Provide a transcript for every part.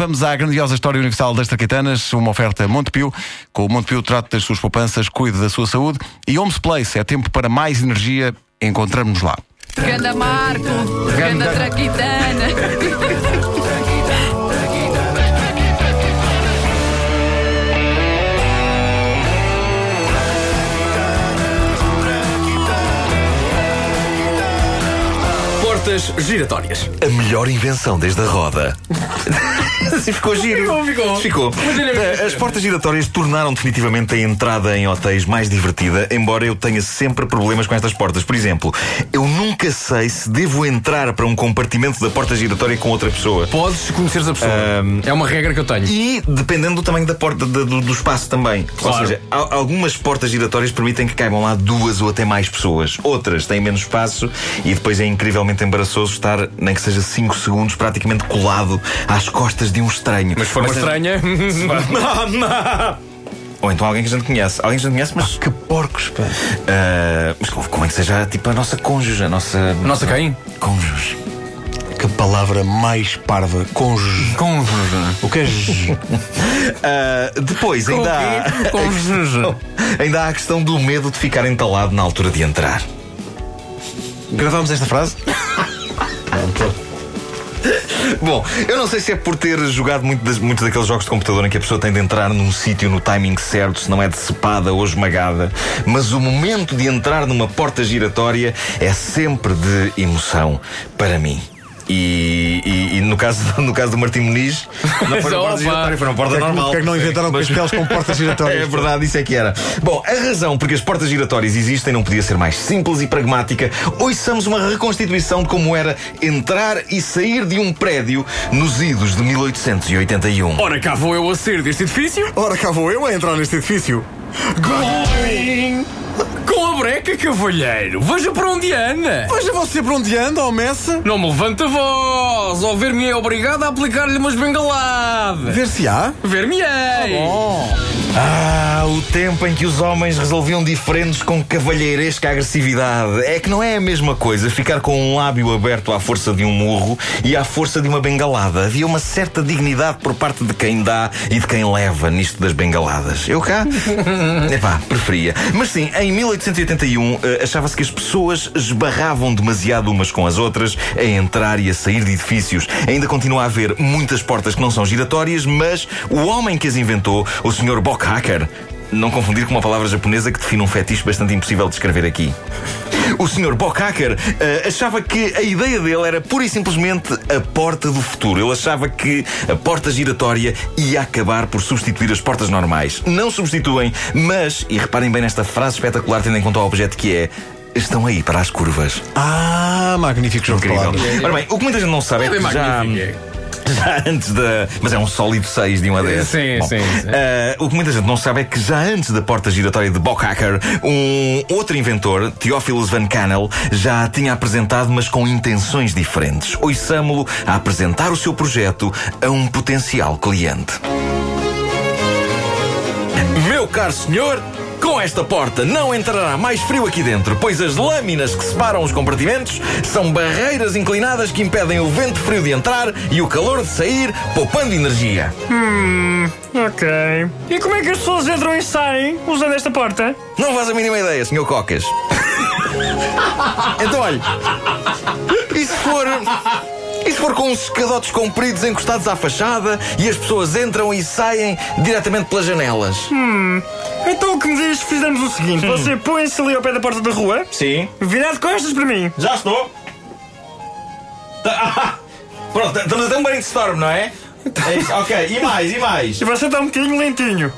vamos à grandiosa história universal das traquitanas, uma oferta Montepio. Com o Montepio trate das suas poupanças, cuide da sua saúde. E Homes Place, é tempo para mais energia. Encontramos-nos lá. Ganda Marco, Ganda Traquitana. Portas giratórias. A melhor invenção desde a roda. assim ficou giro. Ficou, ficou. Ficou. Eh, As portas giratórias tornaram definitivamente a entrada em hotéis mais divertida, embora eu tenha sempre problemas com estas portas. Por exemplo, eu nunca sei se devo entrar para um compartimento da porta giratória com outra pessoa. Podes conhecer a pessoa. É uma regra que eu tenho. E dependendo do tamanho da porta, do, do- espaço também. Ou Claro. seja, al- algumas portas giratórias permitem que caibam lá duas ou até mais pessoas. Outras têm menos espaço e depois é incrivelmente embaraçoso estar, nem que seja 5 segundos, praticamente colado às costas de um estranho. Mas se for uma Mas- estranha. Ou então alguém que a gente conhece. Alguém que a gente conhece, mas. Que porcos, pá. ah, mas como é que seja tipo a nossa cônjuge, a nossa. Nossa quem? Cônjuge. Que palavra mais parva. Cônjuge. Cônjuge. O que é Ah, depois ainda há. Cônjuge. Ainda há a questão do medo de ficar entalado na altura de entrar. Gravamos esta frase? Bom, eu não sei se é por ter jogado muito muitos daqueles jogos de computador em que a pessoa tem de entrar num sítio no timing certo, se não é decepada ou esmagada, mas o momento de entrar numa porta giratória é sempre de emoção para mim. E, e- e no, caso, no caso do Martim Muniz, não foi uma porta giratória, foi uma porta normal. Porque é que não inventaram Mas- castelos com portas giratórias? é verdade, isso é que era. Bom, a razão porque as portas giratórias existem não podia ser mais simples e pragmática. Ouçamos uma reconstituição de como era entrar e sair de um prédio nos idos de 1881. Ora, cá vou eu a sair deste edifício. Ora, cá vou eu a entrar neste edifício. Going! Com a breca, cavalheiro. Veja para onde anda. Veja você para onde anda, ó Messa. Não me levanta a voz. Ao ver-me é obrigado a aplicar-lhe umas bengaladas. Ver se há. Ver-me-ei. Ah, o tempo em que os homens resolviam diferentes com cavalheiresca agressividade. É que não é a mesma coisa ficar com um lábio aberto à força de um murro e à força de uma bengalada. Havia uma certa dignidade por parte de quem dá e de quem leva nisto das bengaladas. Eu cá? Epá, preferia. Mas sim, em 1881 eh, achava-se que as pessoas esbarravam demasiado umas com as outras a entrar e a sair de edifícios. Ainda continua a haver muitas portas que não são giratórias, mas o homem que as inventou, o Sr. Bockhacker, não confundir com uma palavra japonesa que define um fetiche bastante impossível de escrever aqui. O Sr. Bockhacker eh, achava que a ideia dele era pura e simplesmente a porta do futuro. Ele achava que a porta giratória ia acabar por substituir as portas normais. Não substituem, mas, e reparem bem nesta frase espetacular, tendo em conta o objeto que é. Estão aí para as curvas. Ah, magnífico jogo de Incrível. palavras. Ora bem, o que muita gente não sabe é, É que já, magnífico. Já antes da. Mas é um sólido 6 de 1 a 10. Sim, Bom, sim, sim. eh, o que muita gente não sabe é que já antes da porta giratória de Bockhacker, um outro inventor, Theophilus Van Cannel, já a tinha apresentado, mas com intenções diferentes. Ouçamo-lo a apresentar o seu projeto a um potencial cliente. Meu caro senhor, com esta porta não entrará mais frio aqui dentro, pois as lâminas que separam os compartimentos são barreiras inclinadas que impedem o vento frio de entrar e o calor de sair, poupando energia. Ok. E como é que as pessoas entram e saem usando esta porta? Não faz a mínima ideia, senhor Cocas. então, olha. E se for. E se for com uns escadotes compridos encostados à fachada e as pessoas entram e saem diretamente pelas janelas? Então o que me diz se fizermos o seguinte: você põe-se ali ao pé da porta da rua, Sim. virado de costas para mim. Já estou. Tá- ah, Pronto, estamos a ter um brainstorm, não é? É isso, ok. E mais, e mais? E você está um bocadinho lentinho.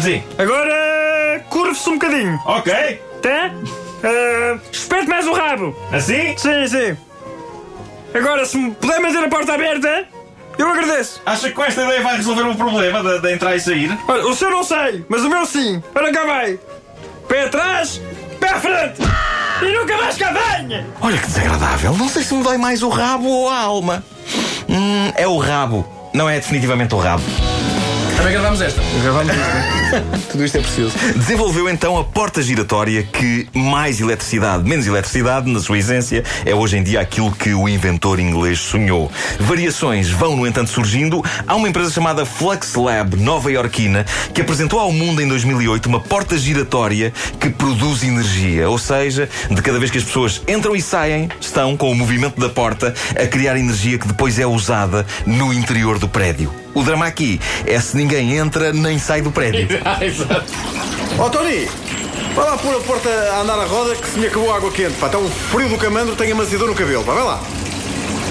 Sim. Agora curve-se um bocadinho, Ok. tá? Ah, espete mais o rabo. Assim? Sim, sim. Agora, se me puder manter a porta aberta, eu agradeço. Acha que com esta ideia vai resolver o problema de, de entrar e sair? Olha, o seu não sei, mas o meu sim. Ora cá vai. Pé atrás, pé à frente. E nunca mais cá venha. Olha que desagradável. Não sei se me dói mais o rabo ou a alma. Hum, é o rabo. Não é definitivamente o rabo. Também gravamos esta. Gravamos né? Tudo isto é preciso. Desenvolveu então a porta giratória que mais eletricidade, menos eletricidade, na sua essência, é hoje em dia aquilo que o inventor inglês sonhou. Variações vão, no entanto, surgindo. Há uma empresa chamada Flux Lab, nova-iorquina, que apresentou ao mundo em 2008 uma porta giratória que produz energia. Ou seja, de cada vez que as pessoas entram e saem, estão, com o movimento da porta, a criar energia que depois é usada no interior do prédio. O drama aqui é se ninguém entra nem sai do prédio. Ah, exato. Ó Tony, vai lá pôr a porta a andar a roda que se me acabou a água quente. Pá, está um frio do camandro, tenho amaciador no cabelo. Pá, vai lá.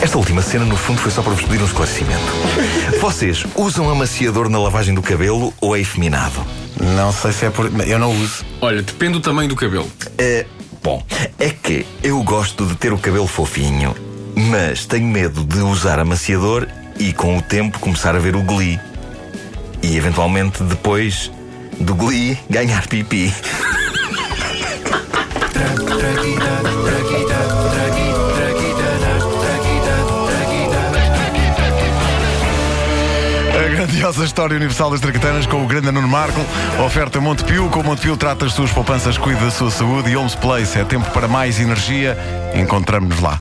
Esta última cena, no fundo, foi só para vos pedir um esclarecimento. Vocês usam amaciador na lavagem do cabelo ou é efeminado? Não sei se é por. Eu não uso. Olha, depende do tamanho do cabelo. É, bom, é que eu gosto de ter o cabelo fofinho, mas tenho medo de usar amaciador e com o tempo começar a ver o glee. E eventualmente depois do glee ganhar pipi. A grandiosa história universal das traquitanas com o grande Nuno Marco. Oferta Montepio. Com Montepio trata as suas poupanças, cuida da sua saúde. E Homes Place é tempo para mais energia. Encontramos-nos lá.